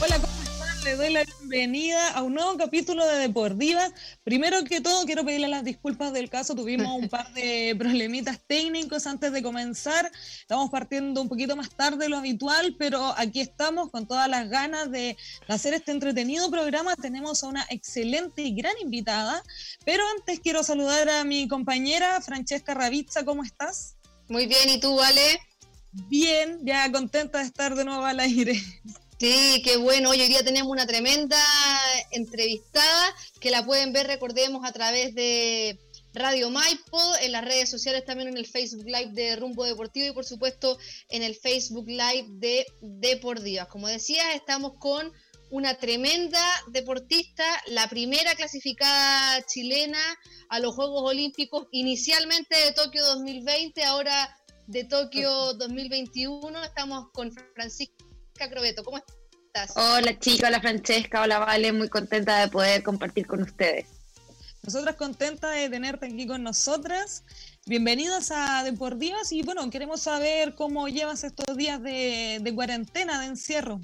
Hola, ¿cómo están? Les doy la bienvenida a un nuevo capítulo de Deportivas. Primero que todo, quiero pedirle las disculpas del caso. Tuvimos un par de problemitas técnicos antes de comenzar. Estamos partiendo un poquito más tarde de lo habitual, pero aquí estamos con todas las ganas de hacer este entretenido programa. Tenemos a una excelente y gran invitada. Pero antes quiero saludar a mi compañera Francesca Ravizza. ¿Cómo estás? Muy bien, ¿y tú, Vale? Bien, ya contenta de estar de nuevo al aire. Sí, qué bueno. Hoy día tenemos una tremenda entrevistada que la pueden ver, recordemos, a través de Radio Maipo, en las redes sociales, también en el Facebook Live de Rumbo Deportivo y por supuesto en el Facebook Live de Deportivas. Como decía, estamos con una tremenda deportista, la primera clasificada chilena a los Juegos Olímpicos, inicialmente de Tokio 2020, ahora de Tokio 2021. Estamos con Francisca Crobeto. ¿Cómo estás? Hola chicos, hola Francesca, hola Vale, muy contenta de poder compartir con ustedes. Nosotras contentas de tenerte aquí con nosotras. Bienvenidos a Deportivas y bueno, queremos saber cómo llevas estos días de, de cuarentena, de encierro.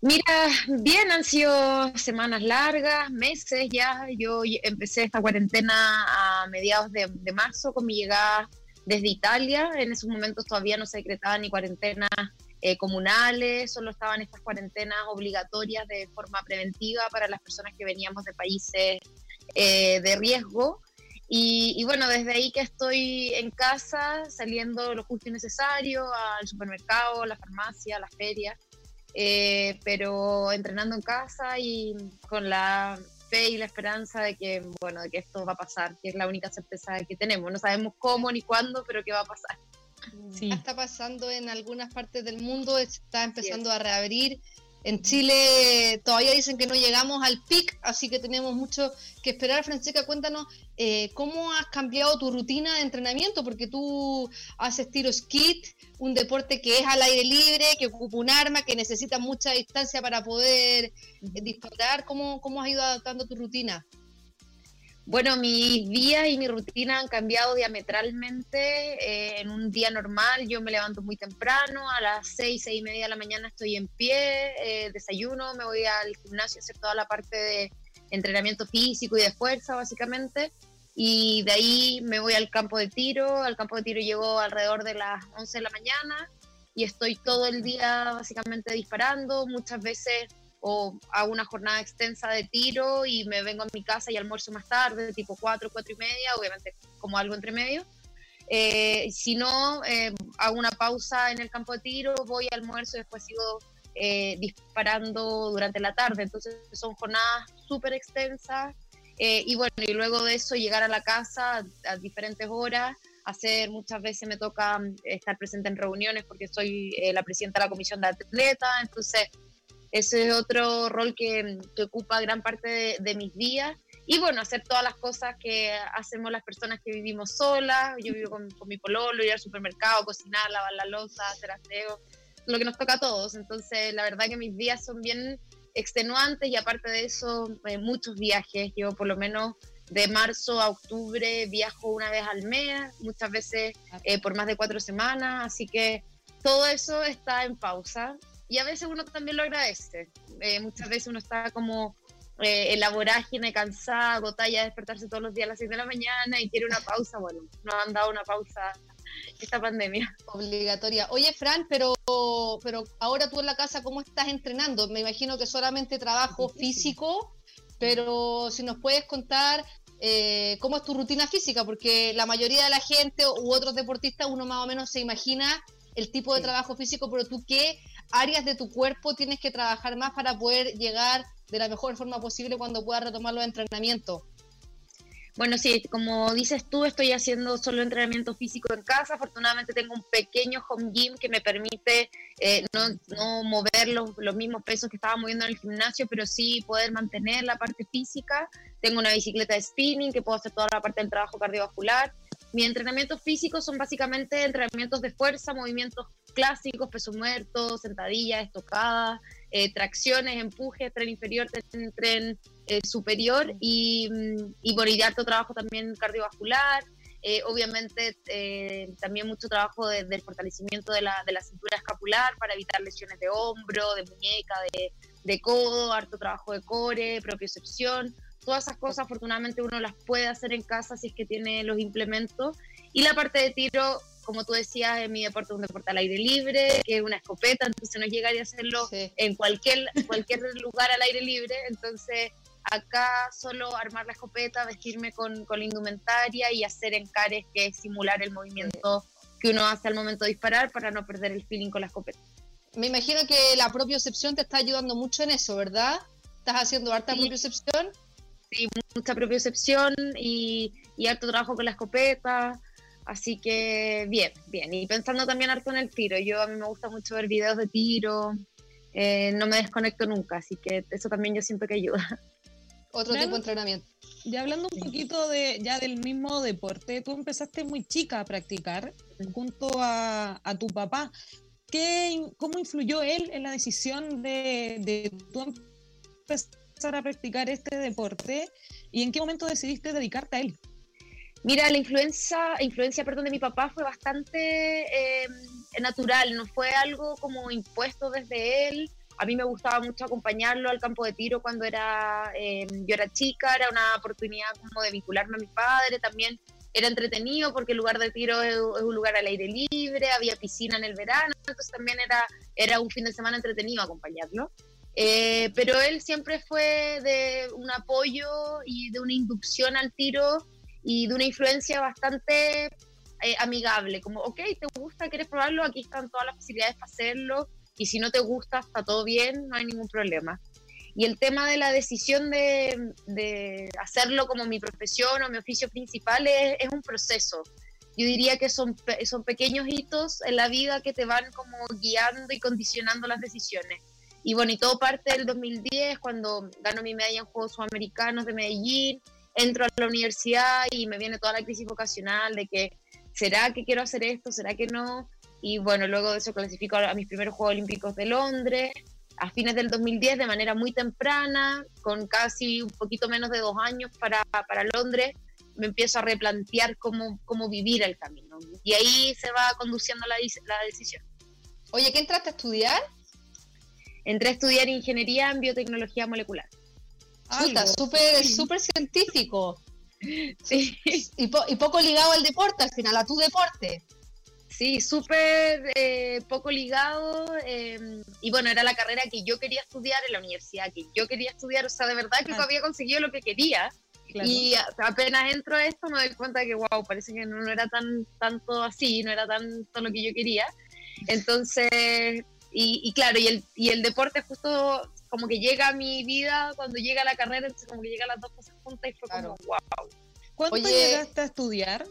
Mira, bien, han sido semanas largas, meses ya. Yo empecé esta cuarentena a mediados de, de marzo con mi llegada desde Italia. En esos momentos todavía no se decretaba ni cuarentena eh, comunales, solo estaban estas cuarentenas obligatorias de forma preventiva para las personas que veníamos de países eh, de riesgo. Y, bueno, desde ahí que estoy en casa, saliendo lo justo y necesario, al supermercado, a la farmacia, a la feria, eh, pero entrenando en casa y con la fe y la esperanza de que, bueno, de que esto va a pasar, que es la única certeza que tenemos. No sabemos cómo ni cuándo, pero que va a pasar. Sí. Está pasando en algunas partes del mundo, está empezando a reabrir. En Chile todavía dicen que no llegamos al pic, así que tenemos mucho que esperar. Francesca, cuéntanos eh, cómo has cambiado tu rutina de entrenamiento, porque tú haces tiro skit, un deporte que es al aire libre, que ocupa un arma, que necesita mucha distancia para poder eh, disparar. ¿Cómo, ¿Cómo has ido adaptando tu rutina? Bueno, mis días y mi rutina han cambiado diametralmente. Eh, en un día normal yo me levanto muy temprano, a las seis, seis y media de la mañana estoy en pie, eh, desayuno, me voy al gimnasio a hacer toda la parte de entrenamiento físico y de fuerza básicamente. Y de ahí me voy al campo de tiro. Al campo de tiro llego alrededor de las 11 de la mañana y estoy todo el día básicamente disparando. Muchas veces o hago una jornada extensa de tiro y me vengo a mi casa y almuerzo más tarde, tipo 4, 4 y media, obviamente como algo entre medio. Eh, si no, eh, hago una pausa en el campo de tiro, voy al almuerzo y después sigo eh, disparando durante la tarde. Entonces son jornadas súper extensas. y bueno, y luego de eso llegar a la casa a, diferentes horas, hacer, muchas veces me toca estar presente en reuniones porque soy la presidenta de la comisión de atleta, entonces ese es otro rol que, ocupa gran parte de, mis días. Y bueno, hacer todas las cosas que hacemos las personas que vivimos solas. Yo vivo con, mi pololo, ir al supermercado, cocinar, lavar la losa, hacer aseo, lo que nos toca a todos. Entonces, la verdad que mis días son bien extenuantes y aparte de eso, eh, muchos viajes. Yo por lo menos de marzo a octubre viajo una vez al mes, muchas veces eh, por más de cuatro semanas. Así que todo eso está en pausa y a veces uno también lo agradece. Eh, muchas veces uno está como eh, en la vorágine, cansada, agotada, despertarse todos los días a las 6 de la mañana y quiere una pausa. Bueno, nos han dado una pausa esta pandemia. Obligatoria. Oye, Fran, pero, pero ahora tú en la casa, ¿cómo estás entrenando? Me imagino que solamente trabajo físico, pero si nos puedes contar eh, cómo es tu rutina física, porque la mayoría de la gente u otros deportistas, uno más o menos se imagina el tipo de trabajo físico, pero tú qué áreas de tu cuerpo tienes que trabajar más para poder llegar de la mejor forma posible cuando puedas retomar los entrenamientos. Bueno, sí, como dices tú, estoy haciendo solo entrenamiento físico en casa. Afortunadamente tengo un pequeño home gym que me permite eh, no, mover los, los, mismos pesos que estaba moviendo en el gimnasio, pero sí poder mantener la parte física. Tengo una bicicleta de spinning que puedo hacer toda la parte del trabajo cardiovascular. Mis entrenamientos físicos son básicamente entrenamientos de fuerza, movimientos clásicos, peso muerto, sentadillas, estocadas, eh, tracciones, empujes, tren inferior, tren, eh, superior y, mm, y por trabajo también cardiovascular. Eh, obviamente también mucho trabajo de, del fortalecimiento de la, de la cintura escapular para evitar lesiones de hombro, de muñeca, de, de codo, harto trabajo de core, propiocepción. Todas esas cosas afortunadamente uno las puede hacer en casa si es que tiene los implementos. Y la parte de tiro, como tú decías, en mi deporte es un deporte al aire libre, que es una escopeta, entonces no llegaría a hacerlo en cualquier, cualquier lugar al aire libre. Entonces acá solo armar la escopeta, vestirme con, con la indumentaria y hacer encares que es simular el movimiento que uno hace al momento de disparar para no perder el feeling con la escopeta. Me imagino que la propiocepción te está ayudando mucho en eso, ¿verdad? ¿Estás haciendo harta propia propiocepción? Sí, mucha propiocepción y, y harto trabajo con la escopeta. Así que bien, bien. Y pensando también harto en el tiro. Yo a mí me gusta mucho ver videos de tiro. Eh, no me desconecto nunca, así que eso también yo siento que ayuda. Otro tipo de entrenamiento. Y hablando un poquito de ya del mismo deporte, tú empezaste muy chica a practicar junto a, a tu papá. ¿Qué, ¿Cómo influyó él en la decisión de, de tú empezar a practicar este deporte y en qué momento decidiste dedicarte a él? Mira, la influencia, influencia perdón, de mi papá fue bastante em, natural, no fue algo como impuesto desde él. A mí me gustaba mucho acompañarlo al campo de tiro cuando era, em, yo era chica, era una oportunidad como de vincularme a mi padre, también era entretenido porque el lugar de tiro es, un lugar al aire libre, había piscina en el verano, entonces también era, era un fin de semana entretenido acompañarlo. Eh, pero él siempre fue de un apoyo y de una inducción al tiro y de una influencia bastante eh, amigable, como, ok, ¿te gusta? ¿Quieres probarlo? Aquí están todas las facilidades para hacerlo y si no te gusta, está todo bien, no hay ningún problema. Y el tema de la decisión de, de hacerlo como mi profesión o mi oficio principal es, es, un proceso. Yo diría que son, son pequeños hitos en la vida que te van como guiando y condicionando las decisiones. Y bueno, y todo parte del 2010, cuando gano mi medalla en Juegos Sudamericanos de Medellín, entro a la universidad y me viene toda la crisis vocacional de que, ¿será que quiero hacer esto? ¿Será que no? Y bueno, luego de eso clasifico a mis primeros Juegos Olímpicos de Londres, a fines del 2010 de manera muy temprana, con casi un poquito menos de dos años para, para Londres, me empiezo a replantear cómo, cómo vivir el camino. Y ahí se va conduciendo la, la decisión. Oye, ¿qué entraste a estudiar? entré a estudiar ingeniería en biotecnología molecular. Ah, está súper súper científico. Sí. Y, poco ligado al deporte, al final, a tu deporte. Sí, súper eh, poco ligado. Em, y bueno, era la carrera que yo quería estudiar en la universidad, que yo quería estudiar. O sea, de verdad que había conseguido lo que quería. Y apenas entro a esto me doy cuenta que, wow, parece que no, no era tan tanto así, no era tanto lo que yo quería. Entonces, y, claro, y el, y el deporte justo como que llega a mi vida cuando llega la carrera, entonces como que llegan las dos cosas juntas y fue como wow. ¿Cuánto llegaste a estudiar?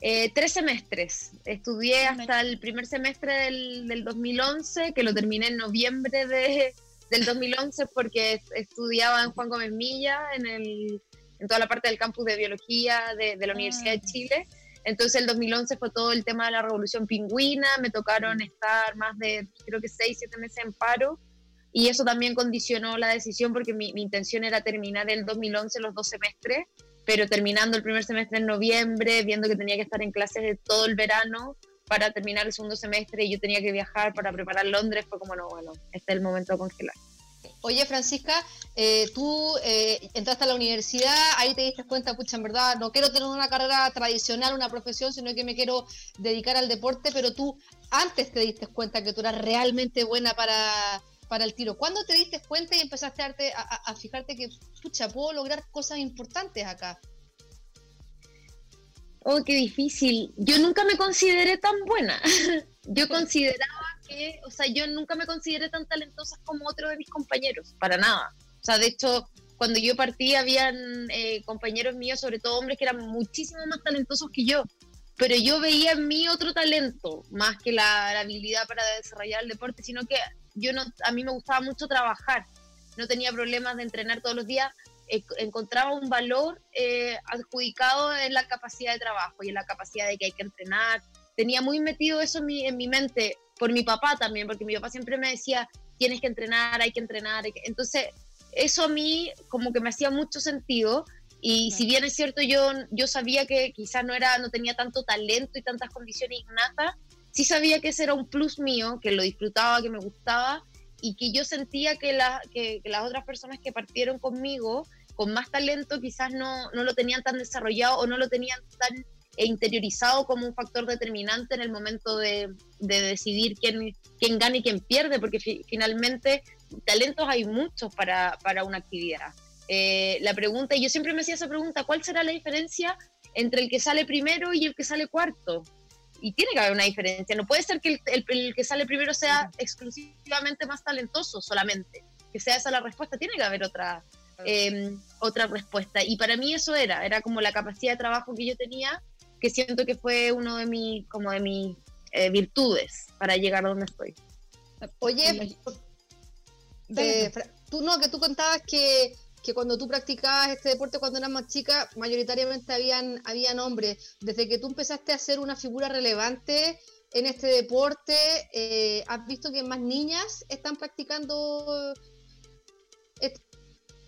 Eh, tres semestres. Estudié hasta el primer semestre del, del 2011, que lo terminé en noviembre de, del 2011 porque estudiaba en Juan Gómez Milla, en, el, en toda la parte del campus de biología de, de la Universidad de ah. Chile. Entonces el 2011 fue todo el tema de la revolución pingüina, me tocaron mm. estar más de, creo que 6, 7 meses en paro, y eso también condicionó la decisión porque mi, intención era terminar el 2011 los dos semestres, pero terminando el primer semestre en noviembre, viendo que tenía que estar en clases de todo el verano para terminar el segundo semestre y yo tenía que viajar para preparar Londres, fue como, no, bueno, este es el momento de congelar. Oye, Francisca, eh, tú eh, entraste a la universidad, ahí te diste cuenta, pucha, en verdad, no quiero tener una carrera tradicional, una profesión, sino que me quiero dedicar al deporte, pero tú antes te diste cuenta que tú eras realmente buena para, para el tiro. ¿Cuándo te diste cuenta y empezaste a, a, fijarte que, pucha, puedo lograr cosas importantes acá? Oh, qué difícil. Yo nunca me consideré tan buena. Yo consideraba o sea, yo nunca me consideré tan talentosa como otros de mis compañeros, para nada. O sea, de hecho, cuando yo partí, habían eh, compañeros míos, sobre todo hombres, que eran muchísimo más talentosos que yo. Pero yo veía en mí otro talento, más que la, habilidad para desarrollar el deporte, sino que yo no, a mí me gustaba mucho trabajar. No tenía problemas de entrenar todos los días. Eh, encontraba un valor eh, adjudicado en la capacidad de trabajo y en la capacidad de que hay que entrenar. Tenía muy metido eso en mi, en mi mente, por mi papá también, porque mi papá siempre me decía, tienes que entrenar, hay que entrenar. Entonces, eso a mí como que me hacía mucho sentido Y si bien es cierto, yo, yo sabía que quizás no, era, no tenía tanto talento y tantas condiciones innatas, sí sabía que ese era un plus mío, que lo disfrutaba, que me gustaba y que yo sentía que, la, que, las otras personas que partieron conmigo con más talento quizás no, no lo tenían tan desarrollado o no lo tenían tan interiorizado como un factor determinante en el momento de, de decidir quién, quién gana y quién pierde, porque finalmente talentos hay muchos para, para una actividad. Eh, la pregunta, y yo siempre me hacía esa pregunta, ¿cuál será la diferencia entre el que sale primero y el que sale cuarto? Y tiene que haber una diferencia, no puede ser que el, el, que sale primero sea exclusivamente más talentoso solamente, que sea esa la respuesta, tiene que haber otra, eh, otra respuesta. Y para mí eso era, era como la capacidad de trabajo que yo tenía, que siento que fue uno de mis, como de mis eh, virtudes para llegar a donde estoy. Oye, eh, tú no, que tú contabas que que cuando tú practicabas este deporte cuando eras más chica, mayoritariamente habían, habían hombres. Desde que tú empezaste a ser una figura relevante en este deporte, eh, ¿has visto que más niñas están practicando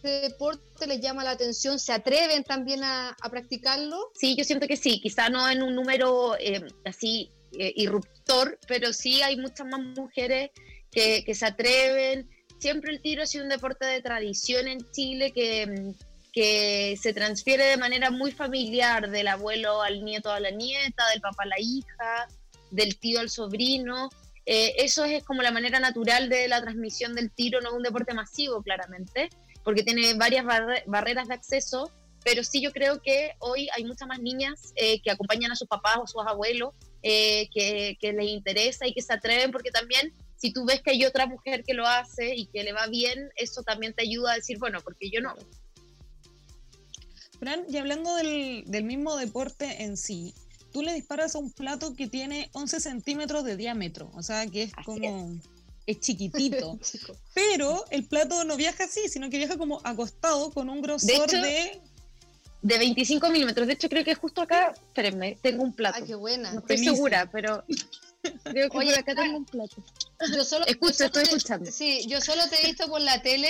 deporte? ¿Les llama la atención? ¿Se atreven también a, practicarlo? Sí, yo siento que sí, quizá no en un número eh, así eh, irruptor, pero sí hay muchas más mujeres que, se atreven siempre el tiro ha sido un deporte de tradición en Chile que, que se transfiere de manera muy familiar del abuelo al nieto a la nieta, del papá a la hija, del tío al sobrino. Eh, eso es como la manera natural de la transmisión del tiro, no es un deporte masivo claramente, porque tiene varias barreras de acceso, pero sí yo creo que hoy hay muchas más niñas eh, que acompañan a sus papás o sus abuelos, eh, que, que les interesa y que se atreven, porque también si tú ves que hay otra mujer que lo hace y que le va bien, eso también te ayuda a decir, bueno, porque yo no. Fran, y hablando del, mismo deporte en sí, tú le disparas a un plato que tiene 11 centímetros de diámetro, o sea que es como... Es. Chiquitito. pero el plato no viaja así, sino que viaja como acostado con un grosor de. De, 25 milímetros. De hecho, creo que justo acá. Espérenme, tengo un plato. Ay, qué buena. No estoy segura, pero. Creo que Oye, acá tengo un plato. Yo solo, Escucha, estoy escuchando. Sí, yo solo te he visto por la tele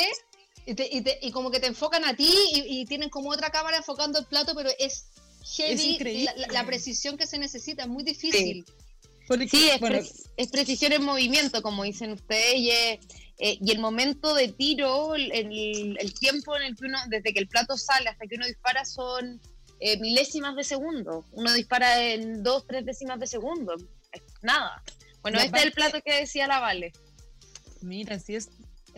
y, como que te enfocan a ti y, tienen como otra cámara enfocando el plato, pero es heavy la, precisión que se necesita, es muy difícil. Sí, es, precisión en movimiento, como dicen ustedes, y, eh, y el momento de tiro, el, el, tiempo en el que uno, desde que el plato sale hasta que uno dispara son eh, milésimas de segundo. Uno dispara en dos, tres décimas de segundo. nada. Bueno, este es el plato que decía la Vale. Mira, si es,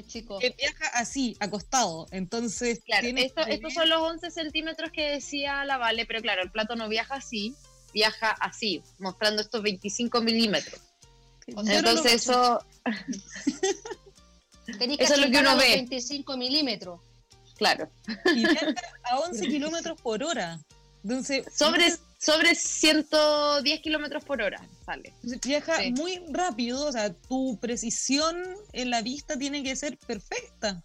chico. Que viaja así, acostado. Entonces. Claro, estos son los 11 centímetros que decía la Vale, pero claro, el plato no viaja así, viaja así, mostrando estos 25 milímetros. Entonces, eso. eso es lo que uno ve. 25 milímetros. Claro. Y viaja a 11 kilómetros por hora. Entonces, sobre, sobre 110 kilómetros por hora sale. Viaja muy rápido, o sea, tu precisión en la vista tiene que ser perfecta.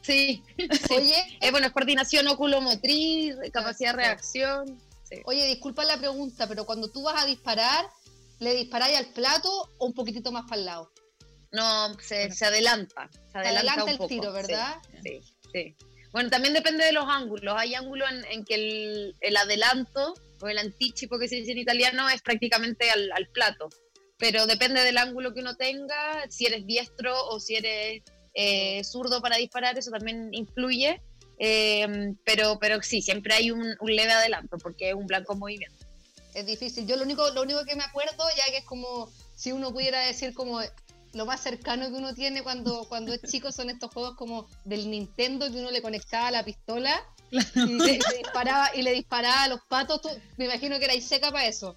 Sí. Oye, eh, bueno, es coordinación oculomotriz, capacidad de reacción. Oye, disculpa la pregunta, pero cuando tú vas a disparar, ¿le disparáis al plato o un poquitito más para el lado? No, se, se adelanta. Se adelanta, el tiro, ¿verdad? Sí, sí. Bueno, también depende de los ángulos. Hay ángulos en, que el, adelanto o el anticipo que se dice en italiano es prácticamente al, plato. Pero depende del ángulo que uno tenga, si eres diestro o si eres eh, zurdo para disparar, eso también influye. Eh, pero, pero sí, siempre hay un, un, leve adelanto porque es un blanco movimiento. Es difícil. Yo lo único, lo único que me acuerdo, ya que es como si uno pudiera decir como lo más cercano que uno tiene cuando, cuando es chico son estos juegos como del Nintendo que uno le conectaba la pistola y, le, disparaba, y le disparaba a los patos. me imagino que era seca para eso.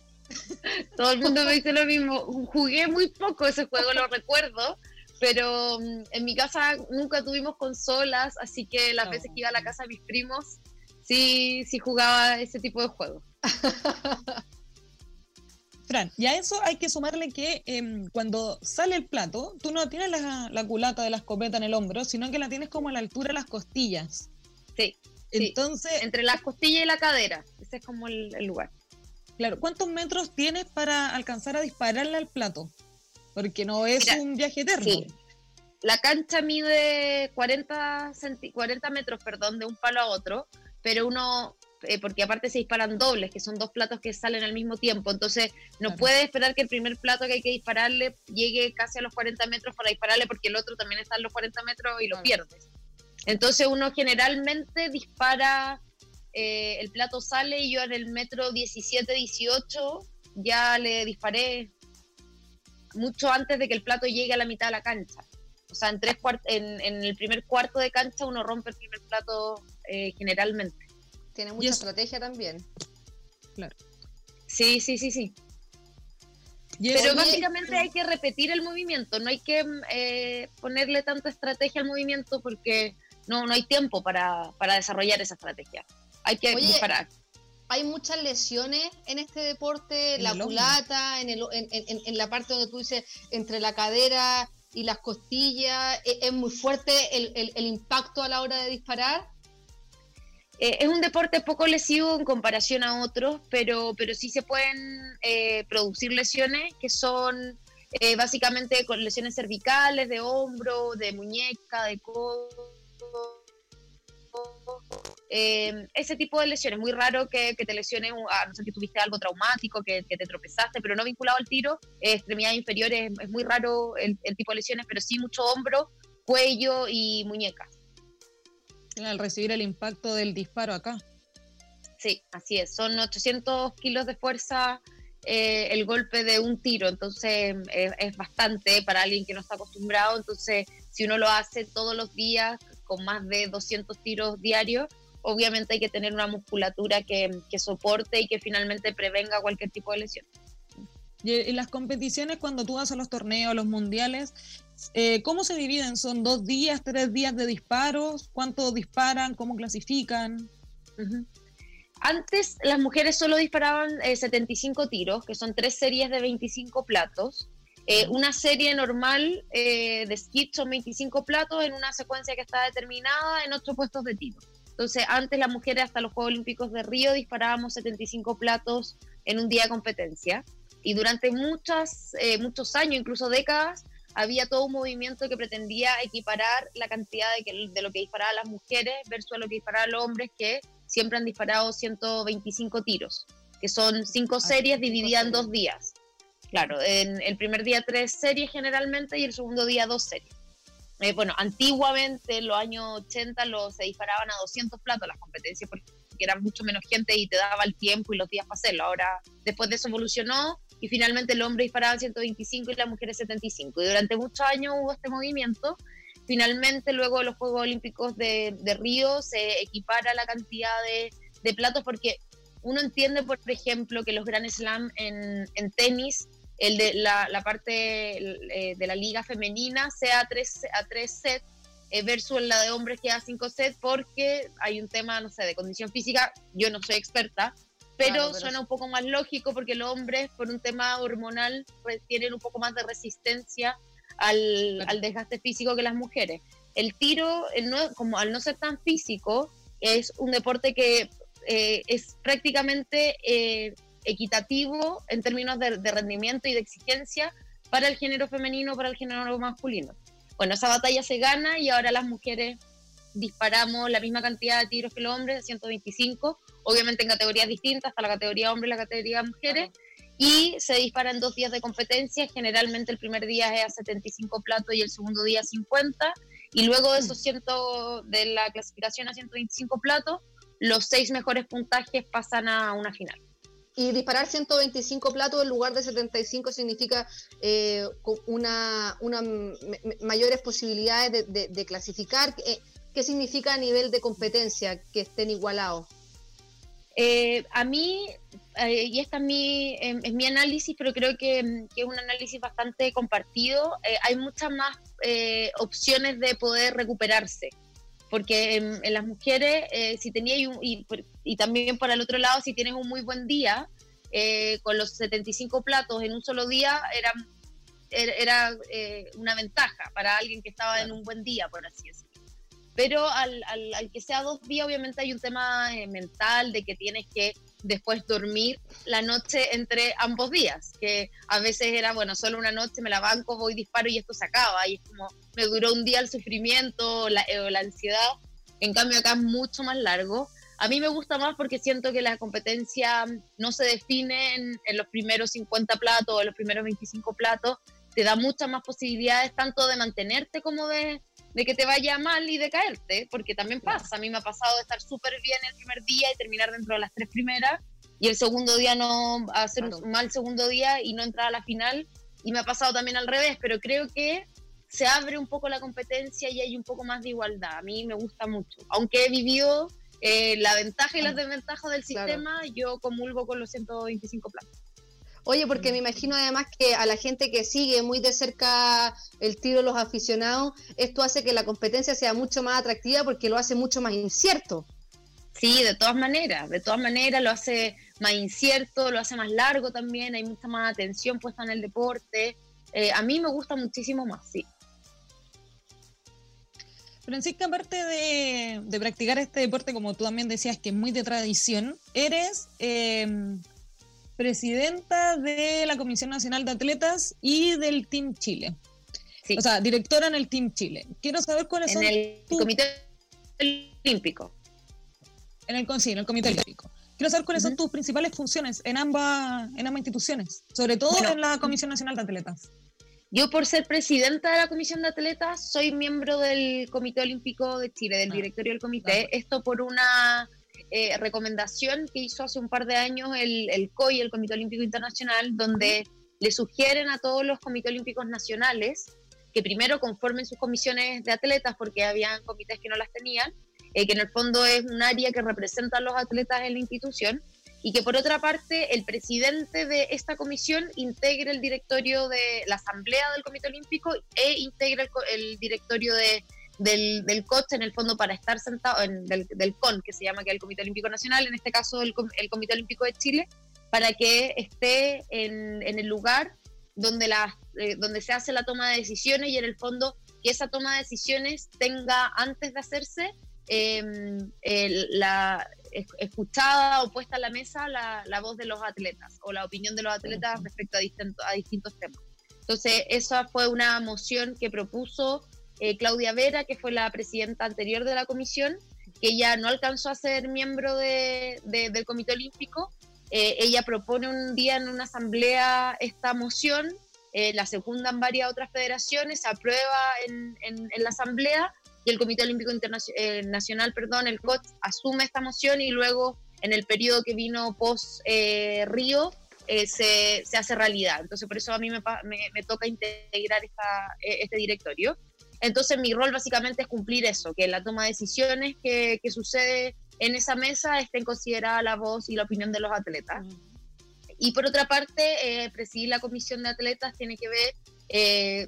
Todo el mundo me dice lo mismo. Jugué muy poco ese juego, lo recuerdo, pero mm, en mi casa nunca tuvimos consolas, así que las veces que iba a la casa de mis primos, sí, sí jugaba ese tipo de juegos. Fran, y a eso hay que sumarle que em, cuando sale el plato, tú no tienes la, culata de la escopeta en el hombro, sino que la tienes como a la altura de las costillas. Sí. Entonces. Entre las costillas y la cadera. Ese es como el, lugar. Claro. ¿Cuántos metros tienes para alcanzar a dispararle al plato? Porque no es un viaje eterno. Sí. La cancha mide 40, 40 metros, perdón, de un palo a otro pero uno, eh, porque aparte se disparan dobles, que son dos platos que salen al mismo tiempo, entonces no puede esperar que el primer plato que hay que dispararle llegue casi a los 40 metros para dispararle, porque el otro también está a los 40 metros y lo pierdes. Entonces uno generalmente dispara, eh, el plato sale y yo en el metro 17, 18 ya le disparé mucho antes de que el plato llegue a la mitad de la cancha. O sea, en, tres en, en el primer cuarto de cancha uno rompe el primer plato eh, generalmente. Tiene mucha estrategia también. Claro. Sí, sí, sí, sí. Pero básicamente hay que repetir el movimiento, no hay que eh, ponerle tanta estrategia al movimiento porque no, no hay tiempo para, para desarrollar esa estrategia. Hay que disparar hay muchas lesiones en este deporte, la culata, en, el, en, en, la parte donde tú dices entre la cadera y las costillas, ¿e, ¿es, muy fuerte el, el, impacto a la hora de disparar? Eh, es un deporte poco lesivo en comparación a otros, pero, pero sí se pueden eh, producir lesiones que son eh, básicamente con lesiones cervicales, de hombro, de muñeca, de codo eh, ese tipo de lesiones, muy raro que, te lesiones, a no ser que tuviste algo traumático, que, te tropezaste, pero no vinculado al tiro, extremidades inferiores, es muy raro el, tipo de lesiones, pero sí mucho hombro, cuello y muñeca. Al recibir el impacto del disparo acá. Sí, así es, son 800 kilos de fuerza eh, el golpe de un tiro, entonces es bastante para alguien que no está acostumbrado, entonces si uno lo hace todos los días con más de 200 tiros diarios, obviamente hay que tener una musculatura que, soporte y que finalmente prevenga cualquier tipo de lesión. Y en las competiciones, cuando tú vas a los torneos, los mundiales, eh, ¿cómo se dividen? ¿Son dos días, tres días de disparos? ¿Cuánto disparan? ¿Cómo clasifican? Antes las mujeres solo disparaban 75 eh, tiros, que son tres series de 25 platos. Eh, una serie normal de skit son 25 platos en una secuencia que está determinada en ocho puestos de tiro. Entonces, antes las mujeres hasta los Juegos Olímpicos de Río disparábamos 75 platos en un día de competencia. Y durante muchas, eh, muchos años, incluso décadas, había todo un movimiento que pretendía equiparar la cantidad de, de lo que disparaban las mujeres versus lo que disparaban los hombres, que siempre han disparado 125 tiros, que son cinco ah, series divididas en dos días. Claro, en el primer día tres series generalmente y el segundo día dos series. Eh, bueno, antiguamente en los años 80 lo, se disparaban a 200 platos las competencias porque era mucho menos gente y te daba el tiempo y los días para hacerlo. Ahora, después de eso evolucionó y finalmente el hombre disparaba 125 y las mujeres 75. Y durante muchos años hubo este movimiento. Finalmente, luego de los Juegos Olímpicos de, Río, se equipara la cantidad de, de, platos porque uno entiende, por ejemplo, que los Grand Slam en, en tenis el de la, la parte eh, de la liga femenina sea a tres, a tres sets eh, versus la de hombres que a cinco sets porque hay un tema, no sé, de condición física, yo no soy experta, pero, suena un poco más lógico porque los hombres por un tema hormonal tienen un poco más de resistencia al, al desgaste físico que las mujeres. El tiro, el no, como al no ser tan físico, es un deporte que eh, es prácticamente equitativo en términos de, rendimiento y de exigencia para el género femenino, para el género masculino. Bueno, esa batalla se gana y ahora las mujeres disparamos la misma cantidad de tiros que los hombres, 125, obviamente en categorías distintas, hasta la categoría hombre y la categoría mujeres, y se disparan dos días de competencia, generalmente el primer día es a 75 platos y el segundo día a 50, y luego de esos ciento, de la clasificación a 125 platos, los seis mejores puntajes pasan a una final. Y disparar 125 platos en lugar de 75 significa eh, una, una mayores posibilidades de, clasificar. Eh, ¿Qué significa a nivel de competencia que estén igualados? Eh, a mí, y este es mi, es mi análisis, pero creo que, que es un análisis bastante compartido, hay muchas más opciones de poder recuperarse porque en, las mujeres, eh, si tenía y, y, también para el otro lado, si tienes un muy buen día, eh, con los 75 platos en un solo día, era, era, eh, una ventaja para alguien que estaba en un buen día, por así decirlo. Pero al, al, al que sea dos días, obviamente hay un tema mental de que tienes que después dormir la noche entre ambos días, que a veces era, bueno, solo una noche me la banco, voy, disparo y esto se acaba, y es como, me duró un día el sufrimiento la, o la ansiedad, en cambio acá es mucho más largo, A mí me gusta más porque siento que la competencia no se define en, los primeros 50 platos o en los primeros 25 platos, te da muchas más posibilidades tanto de mantenerte como de, de que te vaya mal y de caerte, porque también pasa. A mí me ha pasado de estar súper bien el primer día y terminar dentro de las tres primeras, y el segundo día no hacer un mal segundo día y no entrar a la final. Y me ha pasado también al revés, pero creo que se abre un poco la competencia y hay un poco más de igualdad. A mí me gusta mucho. Aunque he vivido eh, la ventaja y las desventajas del sistema, yo comulgo con los 125 platos. Oye, porque me imagino además que a la gente que sigue muy de cerca el tiro de los aficionados, esto hace que la competencia sea mucho más atractiva porque lo hace mucho más incierto. Sí, de todas maneras, de todas maneras lo hace más incierto, lo hace más largo también, hay mucha más atención puesta en el deporte. Eh, a mí me gusta muchísimo más, sí. Francisca, aparte de, practicar este deporte, como tú también decías, que es muy de tradición, eres em, presidenta de la Comisión Nacional de Atletas y del Team Chile. O sea, directora en el Team Chile. Quiero saber cuáles son. En el Comité Olímpico. En el, sí, en el Comité Olímpico. Quiero saber cuáles son tus principales funciones en ambas, en ambas instituciones, sobre todo en la Comisión Nacional de Atletas. Yo por ser presidenta de la Comisión de Atletas soy miembro del Comité Olímpico de Chile, del ah, directorio del comité. Esto por una eh, recomendación que hizo hace un par de años el, el COI, el Comité Olímpico Internacional, donde le sugieren a todos los comités olímpicos nacionales que primero conformen sus comisiones de atletas, porque habían comités que no las tenían, eh, que en el fondo es un área que representa a los atletas en la institución, y que por otra parte el presidente de esta comisión integre el directorio de la asamblea del Comité Olímpico e integre el, directorio de, del, del COCH en el fondo para estar sentado, en, del, CON, que se llama que el Comité Olímpico Nacional, en este caso el, Comité Olímpico de Chile, para que esté en, en el lugar donde, la, eh, donde se hace la toma de decisiones y en el fondo que esa toma de decisiones tenga antes de hacerse em, la, escuchada o puesta a la mesa la, la, voz de los atletas o la opinión de los atletas respecto a, a distintos temas. Entonces, esa fue una moción que propuso eh, Claudia Vera, que fue la presidenta anterior de la comisión, que ya no alcanzó a ser miembro de, del Comité Olímpico. Eh, ella propone un día en una asamblea esta moción, eh, la secundan varias otras federaciones, se aprueba en, la asamblea y el Comité Olímpico Internacional, Nacional, perdón, el COT, asume esta moción y luego en el periodo que vino post eh, Río eh, se, se, hace realidad. Entonces por eso a mí me, toca integrar este directorio. Entonces mi rol básicamente es cumplir eso, que la toma de decisiones que, que sucede en esa mesa estén considerada la voz y la opinión de los atletas. Y por otra parte, eh, presidir la comisión de atletas tiene que ver, eh,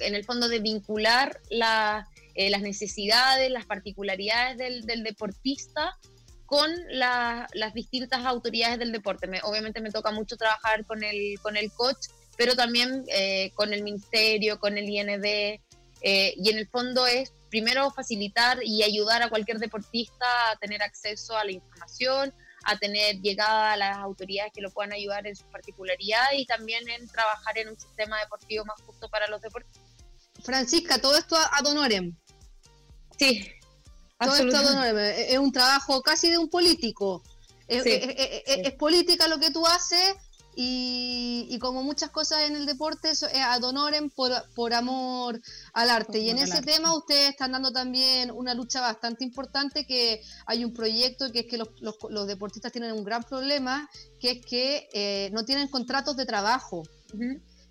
en el fondo, de vincular la, eh, las necesidades, las particularidades del, deportista con las distintas autoridades del deporte. obviamente me toca mucho trabajar con el, con el coach, pero también eh, con el ministerio, con el IND, eh, y en el fondo es primero facilitar y ayudar a cualquier deportista a tener acceso a la información, a tener llegada a las autoridades que lo puedan ayudar en sus particularidades y también en trabajar en un sistema deportivo más justo para los deportistas. Francisca, todo esto ad honorem. Sí. Todo esto es un trabajo casi de un político. Es, política lo que tú haces y, como muchas cosas en el deporte, es ad honorem por, amor al arte. y en ese tema ustedes están dando también una lucha bastante importante, que hay un proyecto que es que los, deportistas tienen un gran problema, que es que eh, no tienen contratos de trabajo.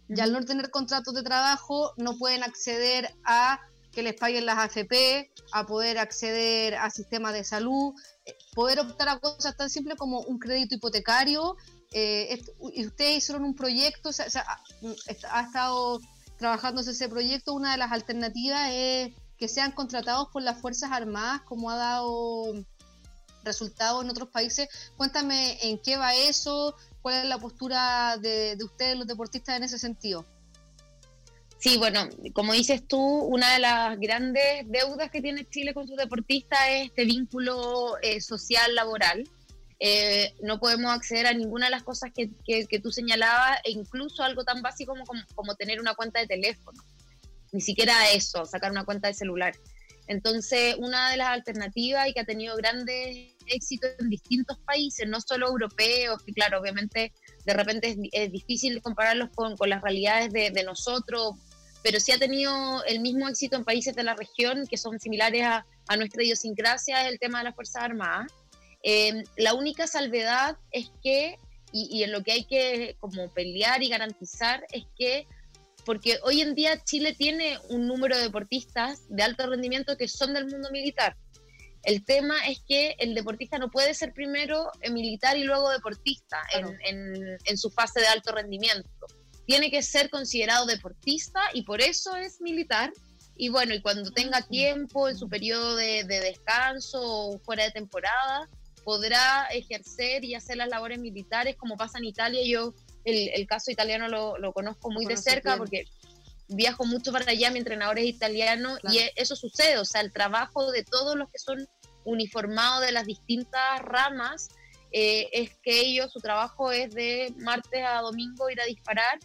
Y al no tener contratos de trabajo no pueden acceder a que les paguen las AFP, a poder acceder a sistemas de salud, eh, poder optar a cosas tan simples como un crédito hipotecario. Eh, y ustedes hicieron un proyecto, mm, ha estado trabajándose ese proyecto. Una de las alternativas es que sean contratados por las Fuerzas Armadas, como ha dado resultados en otros países. Cuéntame en qué va eso, cuál es la postura de ustedes, los deportistas, en ese sentido. Sí, bueno, como dices tú, una de las grandes deudas que tiene Chile con sus deportistas es este vínculo eh, social laboral. Eh, no podemos acceder a ninguna de las cosas que, que, tú señalabas, e incluso algo tan básico como, como, tener una cuenta de teléfono. Ni siquiera eso, sacar una cuenta de celular. Entonces, una de las alternativas y que ha tenido grandes éxitos en distintos países, no solo europeos, que claro, obviamente de repente es, difícil compararlos con, con las realidades de, de, nosotros, pero sí ha tenido el mismo éxito en países de la región que son similares a, a nuestra idiosincrasia, es el tema de las Fuerzas Armadas. Eh, la única salvedad es que, y, y en lo que hay que como pelear y garantizar, es que porque hoy en día Chile tiene un número de deportistas de alto rendimiento que son del mundo militar. El tema es que el deportista no puede ser primero militar y luego deportista en, su fase de alto rendimiento. Tiene que ser considerado deportista y por eso es militar. Y bueno, y cuando tenga tiempo en su periodo de, descanso o fuera de temporada, podrá ejercer y hacer las labores militares como pasa en Italia. Yo el, caso italiano lo, conozco muy de cerca porque viajo mucho para allá, mi entrenador es italiano y e, eso sucede, o sea, el trabajo de todos los que son uniformados de las distintas ramas eh, es que ellos, su trabajo es de martes a domingo ir a disparar,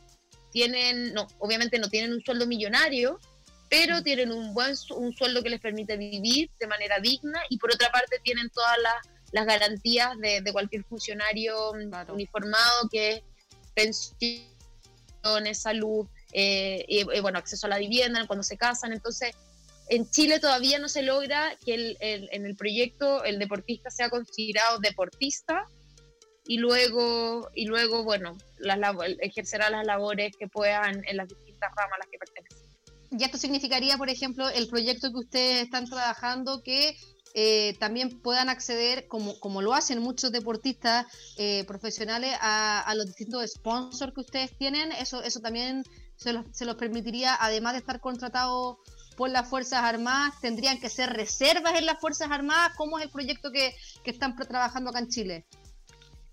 tienen, no, obviamente no tienen un sueldo millonario, pero mm. tienen un buen un sueldo que les permite vivir de manera digna y por otra parte tienen todas las, las garantías de, de, cualquier funcionario uniformado que es pensiones, salud, eh, y, bueno, acceso a la vivienda cuando se casan. Entonces, en Chile todavía no se logra que el, en el proyecto el deportista sea considerado deportista y luego, y luego bueno, las, ejercerá las labores que puedan en las distintas ramas a las que pertenece. Y esto significaría, por ejemplo, el proyecto que ustedes están trabajando, que eh, también puedan acceder, como, como lo hacen muchos deportistas eh, profesionales, a, los distintos sponsors que ustedes tienen. Eso, eso también se los, se los permitiría, además de estar contratados por las Fuerzas Armadas, tendrían que ser reservas en las Fuerzas Armadas. ¿Cómo es el proyecto que, que están trabajando acá en Chile?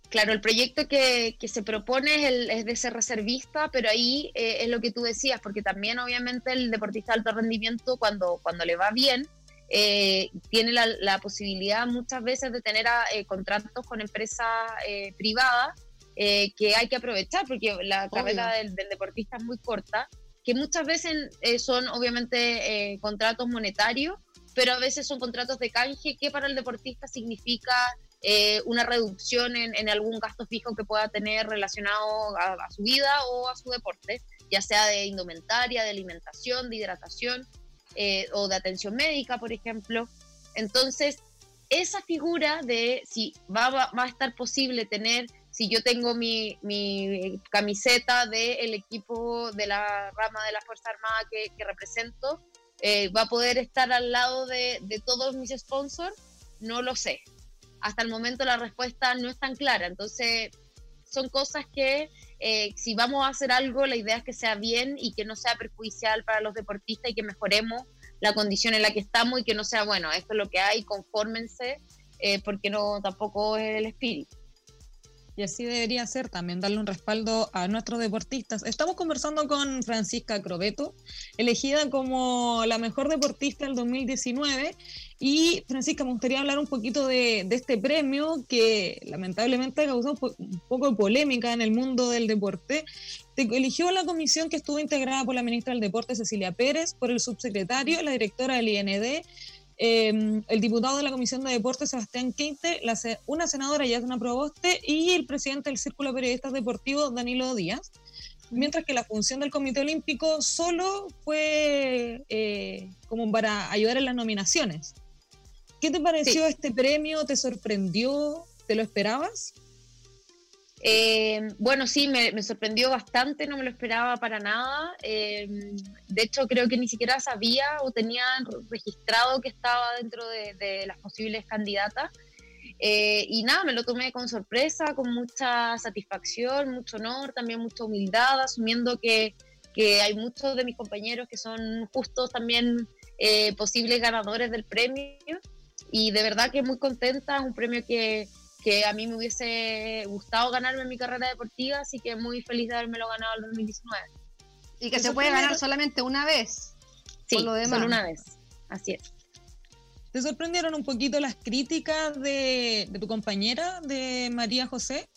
Claro, el proyecto que, que se propone es, el, es, de ser reservista, pero ahí eh, es lo que tú decías, porque también obviamente el deportista de alto rendimiento, cuando, cuando le va bien, eh, tiene la, posibilidad muchas veces de tener eh, contratos con empresas eh, privadas que hay que aprovechar porque la carrera del, deportista es muy corta, que muchas veces son obviamente contratos monetarios, pero a veces son contratos de canje que para el deportista significa una reducción en, algún gasto fijo que pueda tener relacionado a su vida o a su deporte, ya sea de indumentaria, de alimentación, de hidratación. Eh, o de atención médica, por ejemplo. Entonces, esa figura de si va, va, a estar posible tener, si yo tengo mi, mi camiseta del equipo de la rama de la Fuerza Armada que, que represento, eh, va a poder estar al lado de, de todos mis sponsors, no lo sé. Hasta el momento la respuesta no es tan clara. Entonces, son cosas que eh, si vamos a hacer algo, la idea es que sea bien y que no sea perjudicial para los deportistas y que mejoremos la condición en la que estamos y que no sea, bueno, esto es lo que hay, confórmense, eh, porque no tampoco es el espíritu. Y así debería ser también, darle un respaldo a nuestros deportistas. Estamos conversando con Francisca Crobeto, elegida como la mejor deportista del 2019. Y Francisca, me gustaría hablar un poquito de, este premio que lamentablemente ha causado un poco de polémica en el mundo del deporte. Te eligió la comisión que estuvo integrada por la ministra del Deporte, Cecilia Pérez, por el subsecretario, la directora del IND, Em, el diputado de la Comisión de Deportes, Sebastián Quinte, la, una senadora, Yasna Proboste, y el presidente del Círculo de Periodistas Deportivos, Danilo Díaz. Mientras que la función del Comité Olímpico solo fue eh, como para ayudar en las nominaciones. ¿Qué te pareció este premio? ¿Te sorprendió? ¿Te lo esperabas? Eh, bueno, sí, me, sorprendió bastante, no me lo esperaba para nada. Eh, de hecho, creo que ni siquiera sabía o tenía registrado que estaba dentro de, las posibles candidatas. Eh, y nada, me lo tomé con sorpresa, con mucha satisfacción, mucho honor, también mucha humildad, asumiendo que, que hay muchos de mis compañeros que son justos también posibles ganadores del premio. Y de verdad que muy contenta, es un premio que, que a mí me hubiese gustado ganarme en mi carrera deportiva, así que muy feliz de haberme lo ganado en 2019. Y que se puede ganar solamente una vez. Sí, solo una vez. Así es. ¿Te sorprendieron un poquito las críticas de, tu compañera, de María José?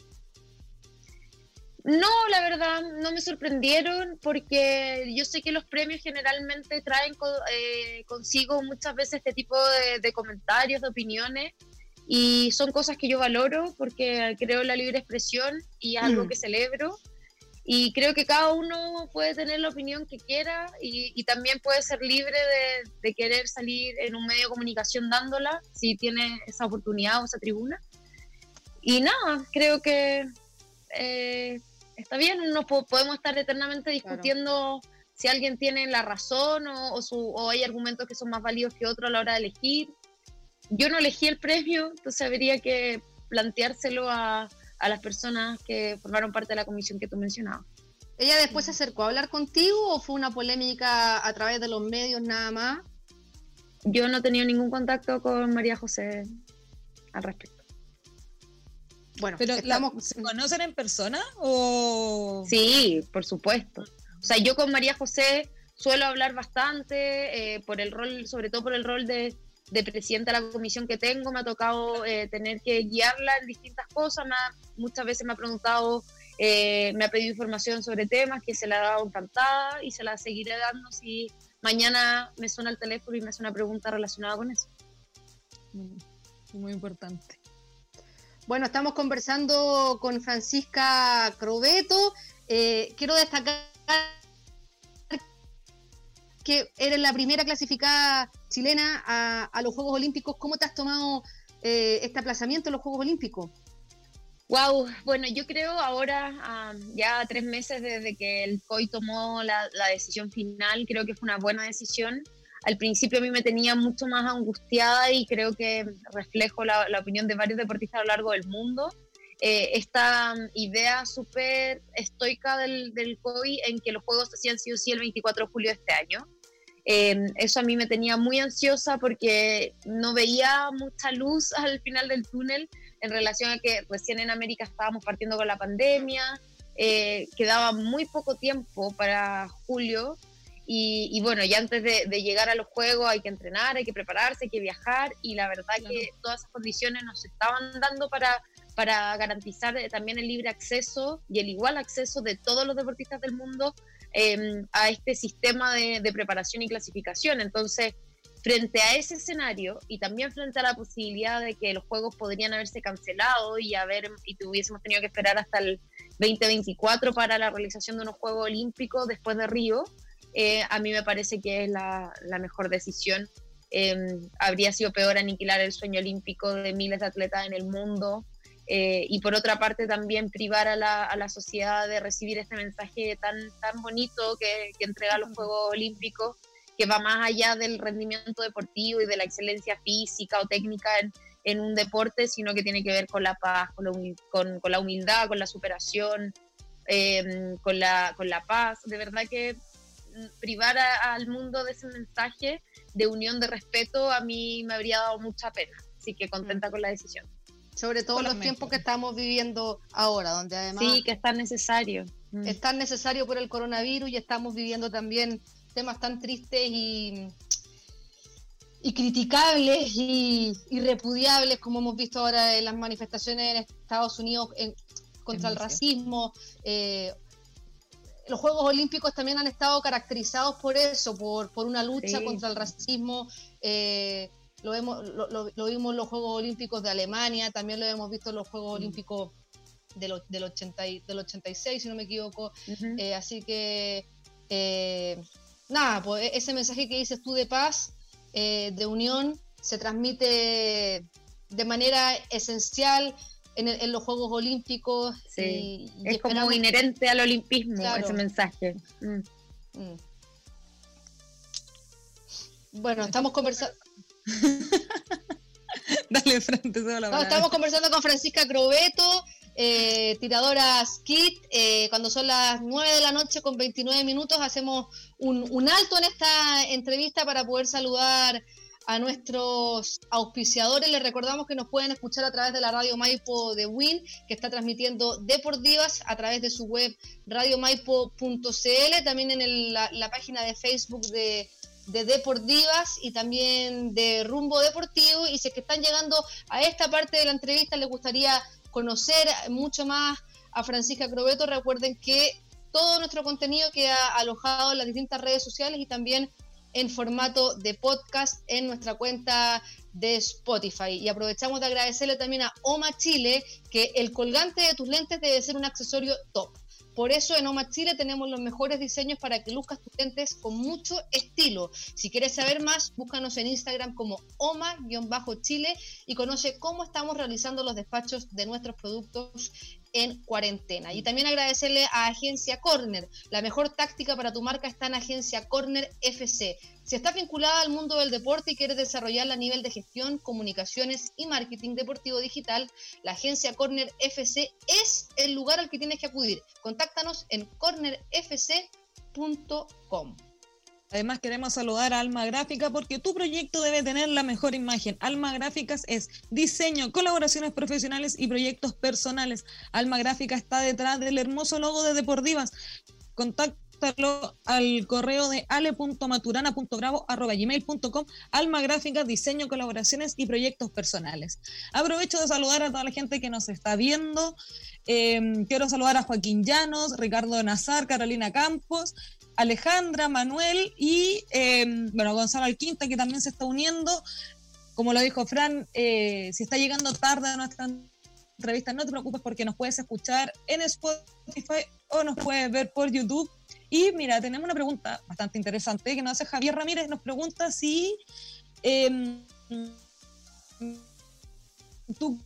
No, la verdad, no me sorprendieron porque yo sé que los premios generalmente traen eh, consigo muchas veces este tipo de, comentarios, de opiniones, y son cosas que yo valoro porque creo en la libre expresión y algo mm. que celebro. Y creo que cada uno puede tener la opinión que quiera y, también puede ser libre de, querer salir en un medio de comunicación dándola si tiene esa oportunidad o esa tribuna. Y nada, creo que eh, está bien, no podemos estar eternamente discutiendo si alguien tiene la razón o, o, hay argumentos que son más válidos que otros a la hora de elegir. Yo no elegí el premio, entonces habría que planteárselo a, a las personas que formaron parte de la comisión que tú mencionabas. ¿Ella después se acercó a hablar contigo o fue una polémica a través de los medios nada más? Yo no he tenido ningún contacto con María José al respecto. Bueno, pero ¿se conocen en persona o...? Sí, por supuesto. O sea, yo con María José suelo hablar bastante eh, por el rol, sobre todo por el rol de, de presidenta de la comisión que tengo, me ha tocado eh, tener que guiarla en distintas cosas, muchas veces me ha preguntado, eh, me ha pedido información sobre temas que se la ha dado encantada y se la seguiré dando si mañana me suena el teléfono y me hace una pregunta relacionada con eso. Muy importante. Bueno, estamos conversando con Francisca Crobeto. Eh, quiero destacar que eres la primera clasificada chilena a, los Juegos Olímpicos. ¿Cómo te has tomado eh, este aplazamiento en los Juegos Olímpicos? Wow, bueno, yo creo ahora, ya tres meses desde que el COI tomó la, decisión final, creo que fue una buena decisión. Al principio a mí me tenía mucho más angustiada y creo que reflejo la, opinión de varios deportistas a lo largo del mundo. Eh, esta idea súper estoica del, del COI en que los Juegos hacían sido sí el 24 de julio de este año. Em, eso a mí me tenía muy ansiosa porque no veía mucha luz al final del túnel en relación a que recién en América estábamos partiendo con la pandemia, eh, quedaba muy poco tiempo para julio y, bueno, ya antes de, llegar a los Juegos hay que entrenar, hay que prepararse, hay que viajar y la verdad que todas esas condiciones nos estaban dando para, para garantizar eh, también el libre acceso y el igual acceso de todos los deportistas del mundo Em, a este sistema de, preparación y clasificación. Entonces, frente a ese escenario y también frente a la posibilidad de que los juegos podrían haberse cancelado y haber y tuviésemos tenido que esperar hasta el 2024 para la realización de unos Juegos Olímpicos después de Río, eh, a mí me parece que es la, mejor decisión. Em, habría sido peor aniquilar el sueño olímpico de miles de atletas en el mundo, eh, y por otra parte también privar a la, a la, sociedad de recibir este mensaje tan, tan bonito que, que entrega los Juegos Olímpicos, que va más allá del rendimiento deportivo y de la excelencia física o técnica en, en un deporte, sino que tiene que ver con la paz, con la, con, con la humildad, con la superación, em, con, la, con la paz. De verdad que mm, privar al mundo de ese mensaje de unión, de respeto, a mí me habría dado mucha pena. Así que contenta con la decisión. Sobre todo los tiempos que estamos viviendo ahora, donde además... Sí, que es tan necesario. Mm. Es tan necesario por el coronavirus y estamos viviendo también temas tan tristes y, y criticables y, repudiables como hemos visto ahora en las manifestaciones en Estados Unidos contra el racismo. Eh, los Juegos Olímpicos también han estado caracterizados por eso, por, por una lucha contra el racismo. Eh, lo, vemos, lo, vimos en los Juegos Olímpicos de Alemania, también lo hemos visto en los Juegos mm. Olímpicos del, del, 80, del 86, si no me equivoco. Eh, así que, eh, nada, pues e-, ese mensaje que dices tú de paz, eh, de unión, se transmite de manera esencial en, los Juegos Olímpicos. Sí. es como inherente al olimpismo ese mensaje. Mm. Mm. Bueno, estamos conversando. Dale, frente Estamos conversando con Francisca Crobeto, eh, tiradora Skit. Eh, cuando son las 9 de la noche con 29 minutos, hacemos un, alto en esta entrevista para poder saludar a nuestros auspiciadores. Les recordamos que nos pueden escuchar a través de la radio Maipo de Win, que está transmitiendo Deportivas a través de su web radiomaipo.cl, también en la, página de Facebook de de Deportivas y también de Rumbo Deportivo. Y si es que están llegando a esta parte de la entrevista, les gustaría conocer mucho más a Francisca Crobeto. Recuerden que todo nuestro contenido queda alojado en las distintas redes sociales y también en formato de podcast en nuestra cuenta de Spotify. Y aprovechamos de agradecerle también a Oma Chile que el colgante de tus lentes debe ser un accesorio top. Por eso en OMA Chile tenemos los mejores diseños para que luzcas tus lentes con mucho estilo. Si quieres saber más, búscanos en Instagram como OMA-Chile y conoce cómo estamos realizando los despachos de nuestros productos en cuarentena. Y también agradecerle a Agencia Corner. La mejor táctica para tu marca está en Agencia Corner FC. Si estás vinculada al mundo del deporte y quieres desarrollarla a nivel de gestión, comunicaciones y marketing deportivo digital, la Agencia Corner FC es el lugar al que tienes que acudir. Contáctanos en cornerfc.com. Además queremos saludar a Alma Gráfica porque tu proyecto debe tener la mejor imagen. Alma Gráficas es diseño, colaboraciones profesionales y proyectos personales. Alma Gráfica está detrás del hermoso logo de Deportivas. Contáctalo al correo de ale.maturana.bravo.gmail.com Alma Gráfica, diseño, colaboraciones y proyectos personales. Aprovecho de saludar a toda la gente que nos está viendo. Eh, quiero saludar a Joaquín Llanos, Ricardo Nazar, Carolina Campos, Alejandra, Manuel y em, bueno, Gonzalo Alquinta, que también se está uniendo. Como lo dijo Fran, eh, si está llegando tarde a nuestra entrevista, no te preocupes porque nos puedes escuchar en Spotify o nos puedes ver por YouTube. Y mira, tenemos una pregunta bastante interesante que nos hace Javier Ramírez. Nos pregunta si em, tú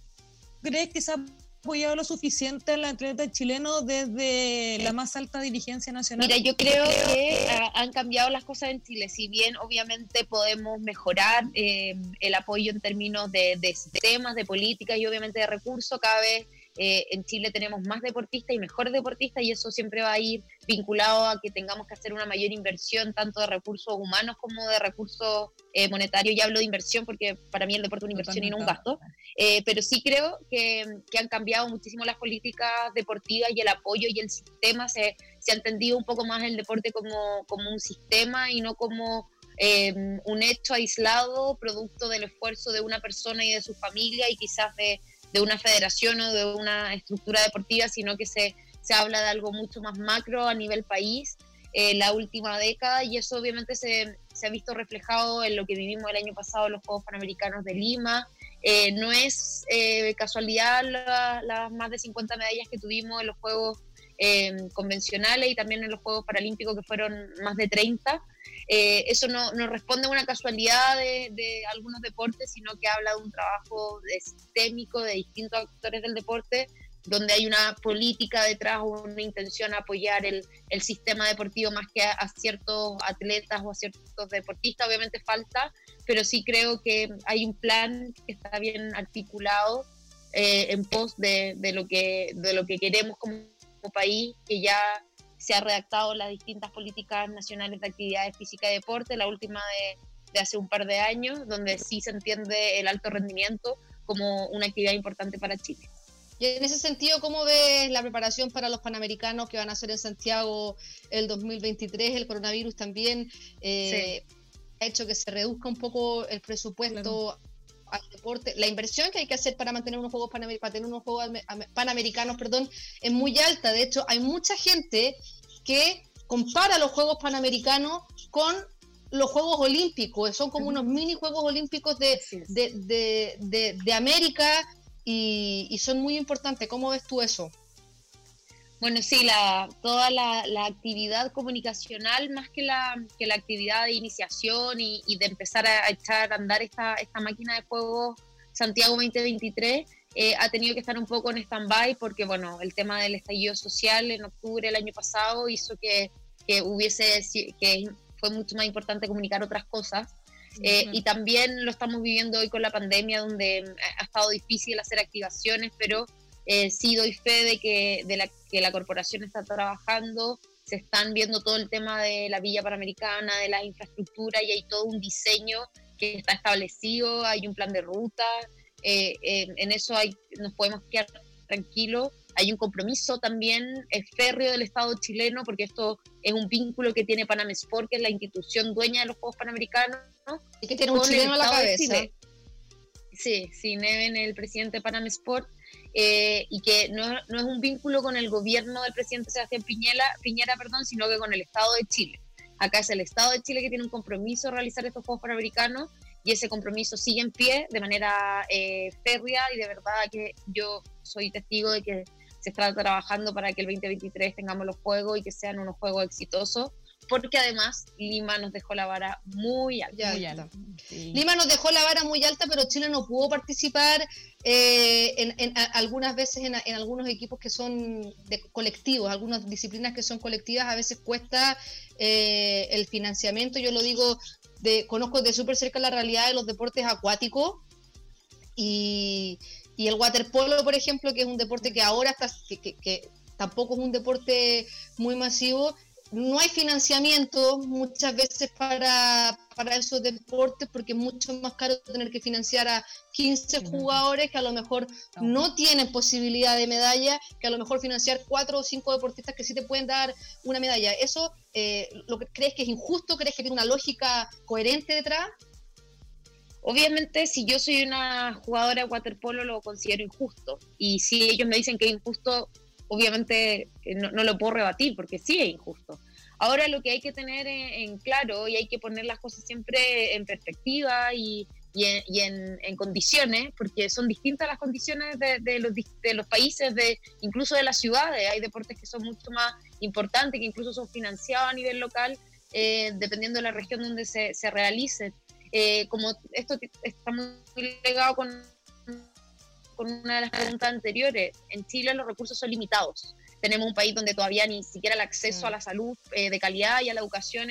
crees que esa apoyado lo suficiente al atleta chileno desde la más alta dirigencia nacional? Mira, yo creo que han cambiado las cosas en Chile. Si bien obviamente podemos mejorar eh, el apoyo en términos de, de sistemas, de políticas y obviamente de recursos, cada vez eh, en Chile tenemos más deportistas y mejores deportistas y eso siempre va a ir vinculado a que tengamos que hacer una mayor inversión tanto de recursos humanos como de recursos eh, monetarios. Ya hablo de inversión porque para mí el deporte es una inversión y no un gasto, eh, pero sí creo que, que, han cambiado muchísimo las políticas deportivas y el apoyo y el sistema. Se, se ha entendido un poco más el deporte como, como un sistema y no como un hecho aislado, producto del esfuerzo de una persona y de su familia y quizás de, de una federación o de una estructura deportiva, sino que se, se habla de algo mucho más macro a nivel país eh, la última década y eso obviamente se, se, ha visto reflejado en lo que vivimos el año pasado los Juegos Panamericanos de Lima. Eh, no es eh, casualidad las más de 50 medallas que tuvimos en los Juegos eh, convencionales y también en los Juegos Paralímpicos que fueron más de 30. Eh, eso no, no, responde a una casualidad de, de, algunos deportes, sino que habla de un trabajo sistémico de distintos actores del deporte, donde hay una política detrás una intención a apoyar el, el sistema deportivo más que a, a, ciertos atletas o a ciertos deportistas. Obviamente falta, pero sí creo que hay un plan que está bien articulado eh, en pos de, de, lo que, de lo que queremos como país, que ya se ha redactado las distintas políticas nacionales de actividades física y deporte, la última de, de hace un par de años, donde sí se entiende el alto rendimiento como una actividad importante para Chile. Y en ese sentido, ¿cómo ves la preparación para los Panamericanos que van a ser en Santiago el 2023? El coronavirus también eh, sí. ha hecho que se reduzca un poco el presupuesto claro al deporte, la inversión que hay que hacer para mantener unos juegos Panamer para tener unos juegos panamericanos, perdón, es muy alta. De hecho, hay mucha gente que compara los juegos panamericanos con los Juegos Olímpicos, son como unos mini Juegos Olímpicos de, de, de, de, de América y, y, son muy importantes. ¿Cómo ves tú eso? Bueno, sí, la, toda la, la, actividad comunicacional, más que la, que la actividad de iniciación y, y de empezar a, a, echar a andar esta, esta máquina de fuego Santiago 2023, eh, ha tenido que estar un poco en stand-by porque, bueno, el tema del estallido social en octubre del año pasado hizo que, que hubiese, que fue mucho más importante comunicar otras cosas. Eh, uh -huh. Y también lo estamos viviendo hoy con la pandemia, donde ha estado difícil hacer activaciones, pero eh, sí doy fe de que, de la, que la corporación está trabajando, se están viendo todo el tema de la Villa Panamericana, de la infraestructura y hay todo un diseño que está establecido, hay un plan de ruta, eh, eh, en eso hay, nos podemos quedar tranquilos. Hay un compromiso también férreo del Estado chileno, porque esto es un vínculo que tiene Panam Sport, que es la institución dueña de los Juegos Panamericanos. Y que tiene un chileno a la cabeza. Sí, sí, Neven, el presidente de Panam Sport, eh, y que no, no, es un vínculo con el gobierno del presidente Sebastián Piñera, Piñera perdón, sino que con el Estado de Chile. Acá es el Estado de Chile que tiene un compromiso de realizar estos Juegos Panamericanos y ese compromiso sigue en pie de manera eh, férrea y de verdad que yo soy testigo de que se está trabajando para que el 2023 tengamos los Juegos y que sean unos Juegos exitosos porque además Lima nos dejó la vara muy alta. Lima nos dejó la vara muy alta, pero Chile no pudo participar eh, en, algunas veces en, algunos equipos que son de colectivos, algunas disciplinas que son colectivas, a veces cuesta eh, el financiamiento. Yo lo digo, de, conozco de súper cerca la realidad de los deportes acuáticos y, el waterpolo, por ejemplo, que es un deporte que ahora tampoco es un deporte muy masivo, no hay financiamiento muchas veces para, para, esos deportes porque es mucho más caro tener que financiar a 15 jugadores que a lo mejor no tienen posibilidad de medalla, que a lo mejor financiar 4 o 5 deportistas que sí te pueden dar una medalla. ¿Eso eh, lo que crees que es injusto? ¿Crees que tiene una lógica coherente detrás? Obviamente, si yo soy una jugadora de waterpolo, lo considero injusto. Y si ellos me dicen que es injusto, obviamente eh, no, lo puedo rebatir porque sí es injusto. Ahora lo que hay que tener en, claro y hay que poner las cosas siempre en perspectiva y, en, condiciones, porque son distintas las condiciones de, los, de los países, de incluso de las ciudades. Hay deportes que son mucho más importantes, que incluso son financiados a nivel local, eh, dependiendo de la región donde se, se realicen. Eh, como esto está muy ligado con con una de las preguntas anteriores, en Chile los recursos son limitados. Tenemos un país donde todavía ni siquiera el acceso a la salud eh, de calidad y a la educación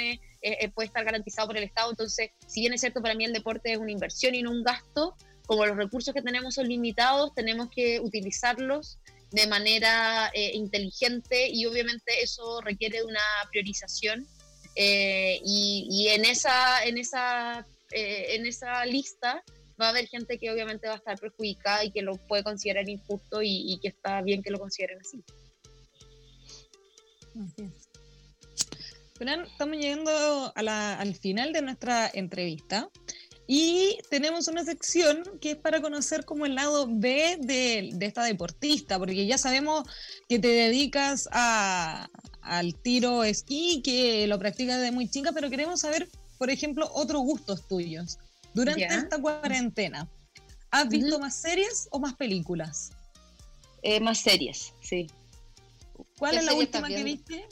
puede estar garantizado por el Estado. Entonces, si bien es cierto, para mí el deporte es una inversión y no un gasto, como los recursos que tenemos son limitados, tenemos que utilizarlos de manera eh, inteligente y obviamente eso requiere de una priorización. Eh, y, y, en esa, en esa, en esa lista va a haber gente que obviamente va a estar perjudicada y que lo puede considerar injusto y, que está bien que lo consideren así. estamos llegando al final de nuestra entrevista y tenemos una sección que es para conocer como el lado B de, esta deportista, porque ya sabemos que te dedicas al tiro esquí, que lo practicas de muy chica, pero queremos saber, por ejemplo, otros gustos tuyos. Durante esta cuarentena, ¿has visto más series o más películas? Eh, más series, sí. ¿Cuál es la última que viste?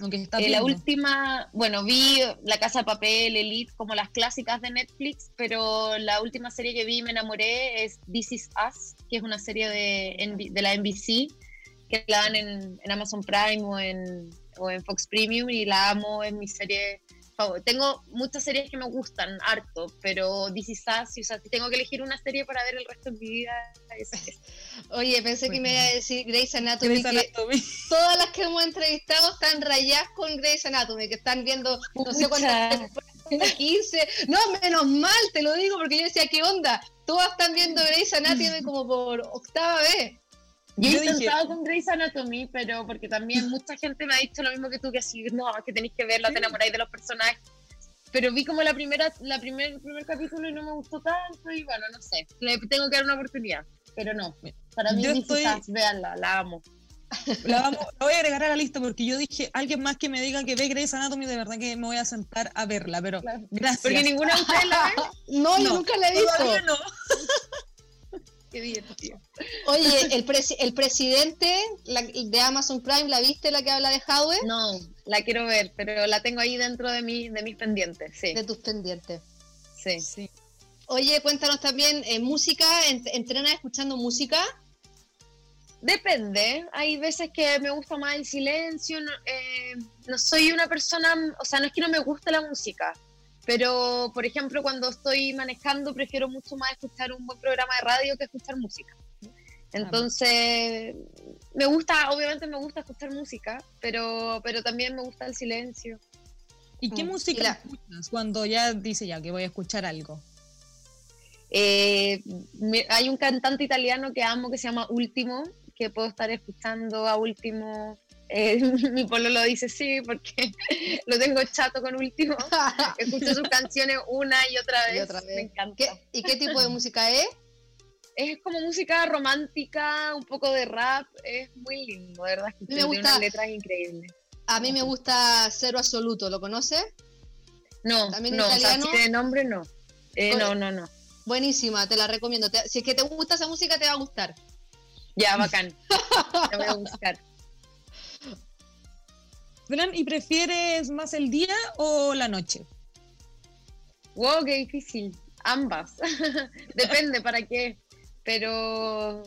Aunque eh, la última, bueno, vi La Casa de Papel, Elite, como las clásicas de Netflix, pero la última serie que vi y me enamoré es This Is Us, que es una serie de, de la NBC, que la dan en, en Amazon Prime o en, o en Fox Premium y la amo, es mi serie tengo muchas series que me gustan harto, pero DC Sassy, o sea, si tengo que elegir una serie para ver el resto de mi vida, es. Oye, pensé que me iba a decir Grey's Anatomy, todas las que hemos entrevistado están rayadas con Grey's Anatomy, que están viendo no sé cuántas 15. No, menos mal, te lo digo, porque yo decía, ¿qué onda? Todas están viendo Grey's Anatomy como por octava vez. Yo, he intentado con Grey's Anatomy, pero porque también mucha gente me ha dicho lo mismo que tú, que así, no, que tenéis que verla, te enamoráis de los personajes. Pero vi como la primera, la primer, el primer capítulo y no me gustó tanto, y bueno, no sé, le tengo que dar una oportunidad, pero no. Para mí, yo estoy... veanla, la amo. La, vamos, la, voy a agregar a la lista porque yo dije, alguien más que me diga que ve Grey's Anatomy, de verdad que me voy a sentar a verla, pero gracias. Porque ninguna de ustedes la ve. No, yo nunca la he visto. no. Qué divertido. Oye, el, el presidente de Amazon Prime, ¿la viste la que habla de hardware? No, la quiero ver, pero la tengo ahí dentro de, mi, de mis pendientes, sí. De tus pendientes. Sí. sí. Oye, cuéntanos también, eh, ¿música? ¿Entrenas escuchando música? Depende, hay veces que me gusta más el silencio, no, eh, no soy una persona, o sea, no es que no me guste la música, pero, por ejemplo, cuando estoy manejando, prefiero mucho más escuchar un buen programa de radio que escuchar música. Entonces, me gusta, obviamente me gusta escuchar música, pero, pero también me gusta el silencio. ¿Y qué mm. música escuchas cuando ya dice ya que voy a escuchar algo? Eh, hay un cantante italiano que amo que se llama Último, que puedo estar escuchando a Último eh, mi polo lo dice sí, porque lo tengo chato con último. Escucho sus canciones una y otra vez. Me encanta. ¿Y qué tipo de música es? es como música romántica, un poco de rap, es muy lindo, de verdad. me gusta, unas letras increíbles. A mí me gusta Cero Absoluto, ¿lo conoces? No, ¿También no, italiano? O nombre no. Eh, no, no, no. Buenísima, te la recomiendo. si es que te gusta esa música, te va a gustar. Ya, bacán. Te voy a buscar. ¿Y prefieres más el día o la noche? Wow, qué difícil. Ambas. Depende para qué. Pero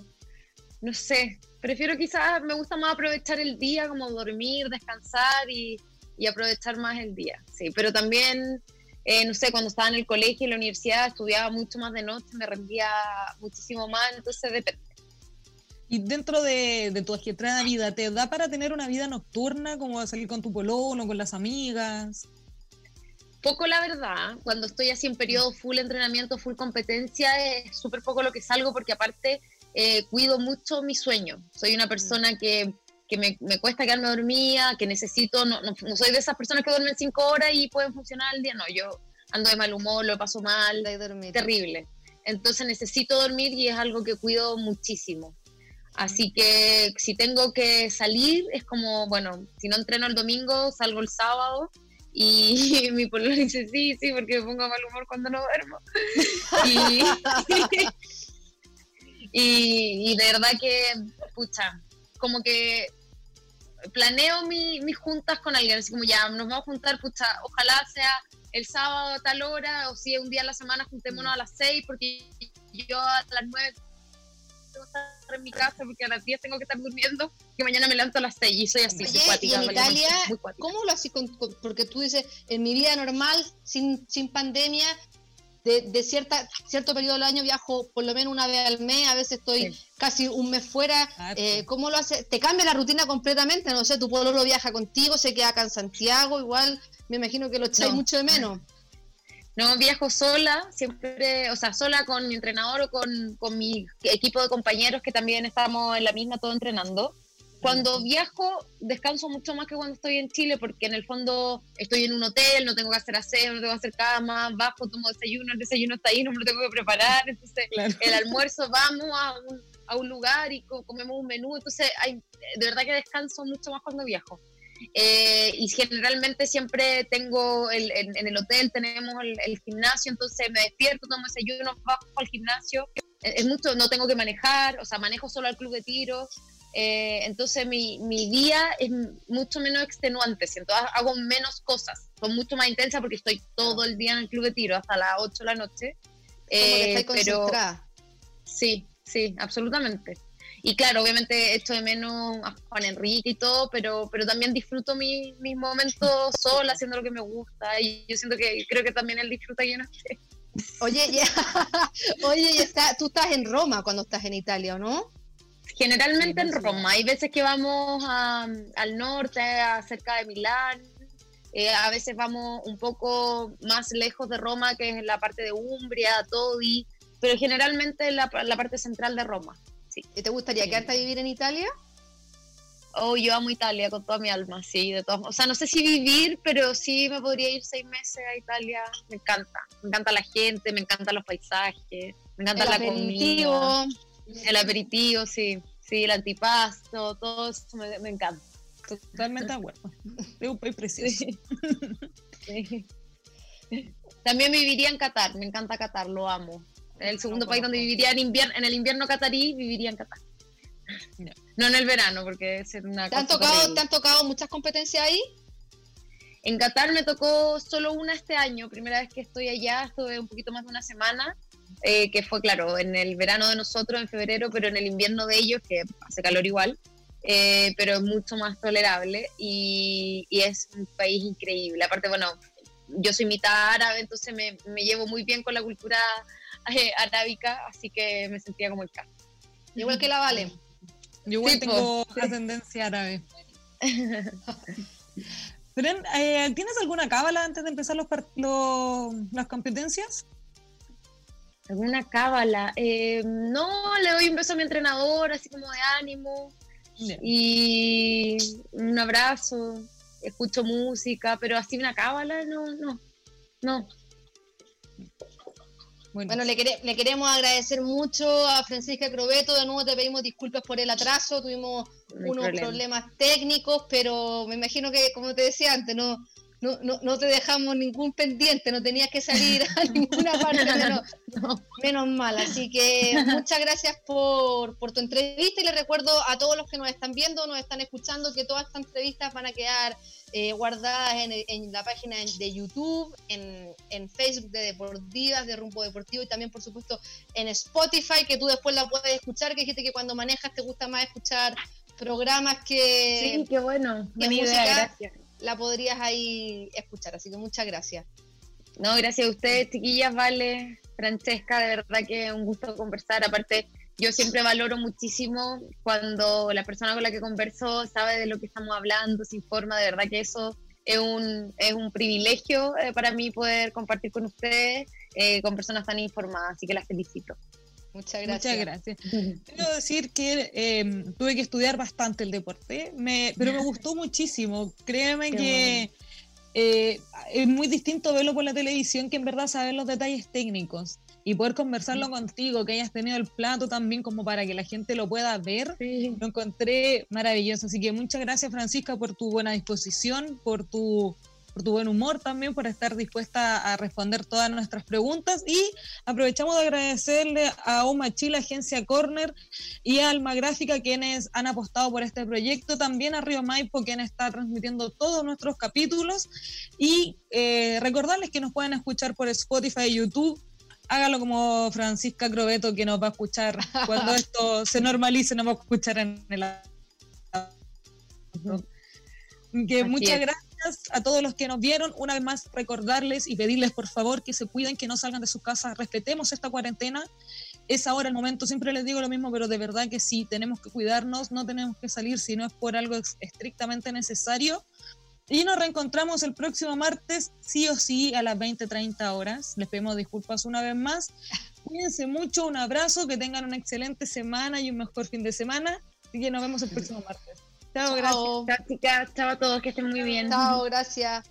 no sé. Prefiero quizás, me gusta más aprovechar el día, como dormir, descansar y, aprovechar más el día. Sí, pero también, eh, no sé, cuando estaba en el colegio, en la universidad, estudiaba mucho más de noche, me rendía muchísimo más, entonces depende. Y dentro de, de tu agitada vida, ¿te da para tener una vida nocturna, como salir con tu polono, con las amigas? Poco la verdad, cuando estoy así en periodo full entrenamiento, full competencia, es súper poco lo que salgo porque aparte eh, cuido mucho mi sueño. Soy una persona que, que me, me, cuesta quedarme dormida, que necesito, no, no, soy de esas personas que duermen cinco horas y pueden funcionar al día, no, yo ando de mal humor, lo paso mal, terrible. Entonces necesito dormir y es algo que cuido muchísimo. Así que si tengo que salir, es como, bueno, si no entreno el domingo, salgo el sábado. Y mi pueblo dice, sí, sí, porque me pongo mal humor cuando no duermo. y, de verdad que, pucha, como que planeo mis juntas con alguien, así como ya, nos vamos a juntar, pucha, ojalá sea el sábado a tal hora, o si es un día a la semana, juntémonos a las seis, porque yo a las nueve estar en mi casa porque a las 10 tengo que estar durmiendo, que mañana me levanto a las 6 y soy así. y en Italia, ¿cómo lo haces? porque tú dices, en mi vida normal, sin, sin pandemia, de, de, cierta, cierto periodo del año viajo por lo menos una vez al mes, a veces estoy casi un mes fuera. Eh, ¿Cómo lo haces? ¿Te cambia la rutina completamente? No sé, tu pueblo lo viaja contigo, se queda acá en Santiago, igual me imagino que lo echáis mucho de menos. No viajo sola, siempre, o sea, sola con mi entrenador o con, con mi equipo de compañeros que también estamos en la misma todo entrenando. Cuando viajo, descanso mucho más que cuando estoy en Chile, porque en el fondo estoy en un hotel, no tengo que hacer aseo, no tengo que hacer cama, bajo, tomo desayuno, el desayuno está ahí, no me lo tengo que preparar. Entonces, el almuerzo, vamos a un, a un lugar y comemos un menú. Entonces, hay, de verdad que descanso mucho más cuando viajo. Eh, y generalmente siempre tengo, el, en, el hotel tenemos el, gimnasio, entonces me despierto, tomo desayuno, bajo al gimnasio. Es mucho, no tengo que manejar, o sea, manejo solo al club de tiro. Eh, entonces mi, mi, día es mucho menos extenuante, entonces hago menos cosas, son mucho más intensas porque estoy todo el día en el club de tiro hasta las 8 de la noche. Eh, pero, Sí, sí, absolutamente. Y claro, obviamente echo de menos a Juan Enrique y todo, pero, pero también disfruto mis momentos sola, haciendo lo que me gusta. Y yo siento que creo que también él disfruta y yo no sé. Oye, ya, oye, ya está, tú estás en Roma cuando estás en Italia, ¿o no? Generalmente en Roma. Hay veces que vamos al norte, cerca de Milán. Eh, a veces vamos un poco más lejos de Roma, que es la parte de Umbria, Todi, pero generalmente la, la parte central de Roma. ¿Y te gustaría quedarte a vivir en Italia? Oh, yo amo Italia con toda mi alma, sí, de todos. O sea, no sé si vivir, pero sí me podría ir seis meses a Italia. Me encanta. Me encanta la gente, me encantan los paisajes, me encanta la comida. El aperitivo, sí. Sí, el antipasto, todo eso me, encanta. Totalmente de acuerdo. Es un país precioso. También viviría en Qatar, me encanta Qatar, lo amo. El segundo país donde viviría en invierno, en el invierno catarí, viviría en Qatar. No. en el verano, porque es una ¿Te han, tocado, ¿Te han tocado muchas competencias ahí? En Qatar me tocó solo una este año, primera vez que estoy allá, estuve un poquito más de una semana, eh, que fue claro, en el verano de nosotros, en febrero, pero en el invierno de ellos, que hace calor igual, eh, pero es mucho más tolerable y, y, es un país increíble. Aparte, bueno, yo soy mitad árabe, entonces me, me llevo muy bien con la cultura eh, arábica, así que me sentía como el caso. Igual que la Vale. Yo igual tengo ascendencia árabe. Eh, ¿Tienes alguna cábala antes de empezar los, las competencias? ¿Alguna cábala? Eh, no, le doy un beso a mi entrenador, así como de ánimo. Y un abrazo, escucho música, pero así una cábala, no, no, no. Bueno, le, queremos agradecer mucho a Francisca Crobeto. De nuevo te pedimos disculpas por el atraso. Tuvimos unos problemas técnicos, pero me imagino que, como te decía antes, no, no, no, no, te dejamos ningún pendiente, no tenías que salir a ninguna parte, menos, menos mal. Así que muchas gracias por, por, tu entrevista y les recuerdo a todos los que nos están viendo, nos están escuchando, que todas estas entrevistas van a quedar eh, guardadas en, en, la página de YouTube, en, en, Facebook de Deportivas, de Rumbo Deportivo y también, por supuesto, en Spotify, que tú después la puedes escuchar, que dijiste que cuando manejas te gusta más escuchar programas que... Sí, qué bueno, buena idea, gracias la podrías ahí escuchar. Así que muchas gracias. No, gracias a ustedes, chiquillas, vale. Francesca, de verdad que un gusto conversar. Aparte, yo siempre valoro muchísimo cuando la persona con la que converso sabe de lo que estamos hablando, se informa. De verdad que eso es un, es un privilegio eh, para mí poder compartir con ustedes, eh, con personas tan informadas. Así que las felicito. Muchas gracias. Muchas gracias. Quiero decir que em, tuve que estudiar bastante el deporte, pero me gustó muchísimo. Créeme que eh, es muy distinto verlo por la televisión que en verdad saber los detalles técnicos y poder conversarlo contigo, que hayas tenido el plato también como para que la gente lo pueda ver. Lo encontré maravilloso. Así que muchas gracias Francisca por tu buena disposición, por tu por tu buen humor también, por estar dispuesta a responder todas nuestras preguntas. Y aprovechamos de agradecerle a Oma Chile, Agencia Corner y a Alma Gráfica, quienes han apostado por este proyecto. También a Río Maipo, quien está transmitiendo todos nuestros capítulos. Y eh, recordarles que nos pueden escuchar por Spotify y YouTube hágalo como Francisca Crobeto, que nos va a escuchar cuando esto se normalice, nos va a escuchar en el. Que muchas gracias a todos los que nos vieron. Una vez más, recordarles y pedirles por favor que se cuiden, que no salgan de sus casas, respetemos esta cuarentena. Es ahora el momento, siempre les digo lo mismo, pero de verdad que sí, tenemos que cuidarnos, no tenemos que salir si no es por algo estrictamente necesario. Y nos reencontramos el próximo martes, sí o sí, a las 20-30 horas. Les pedimos disculpas una vez más. Cuídense mucho, un abrazo, que tengan una excelente semana y un mejor fin de semana. y que nos vemos el próximo martes. Chao, gracias. Chao, chicas. Chao a todos, que estén muy bien. Chao, gracias.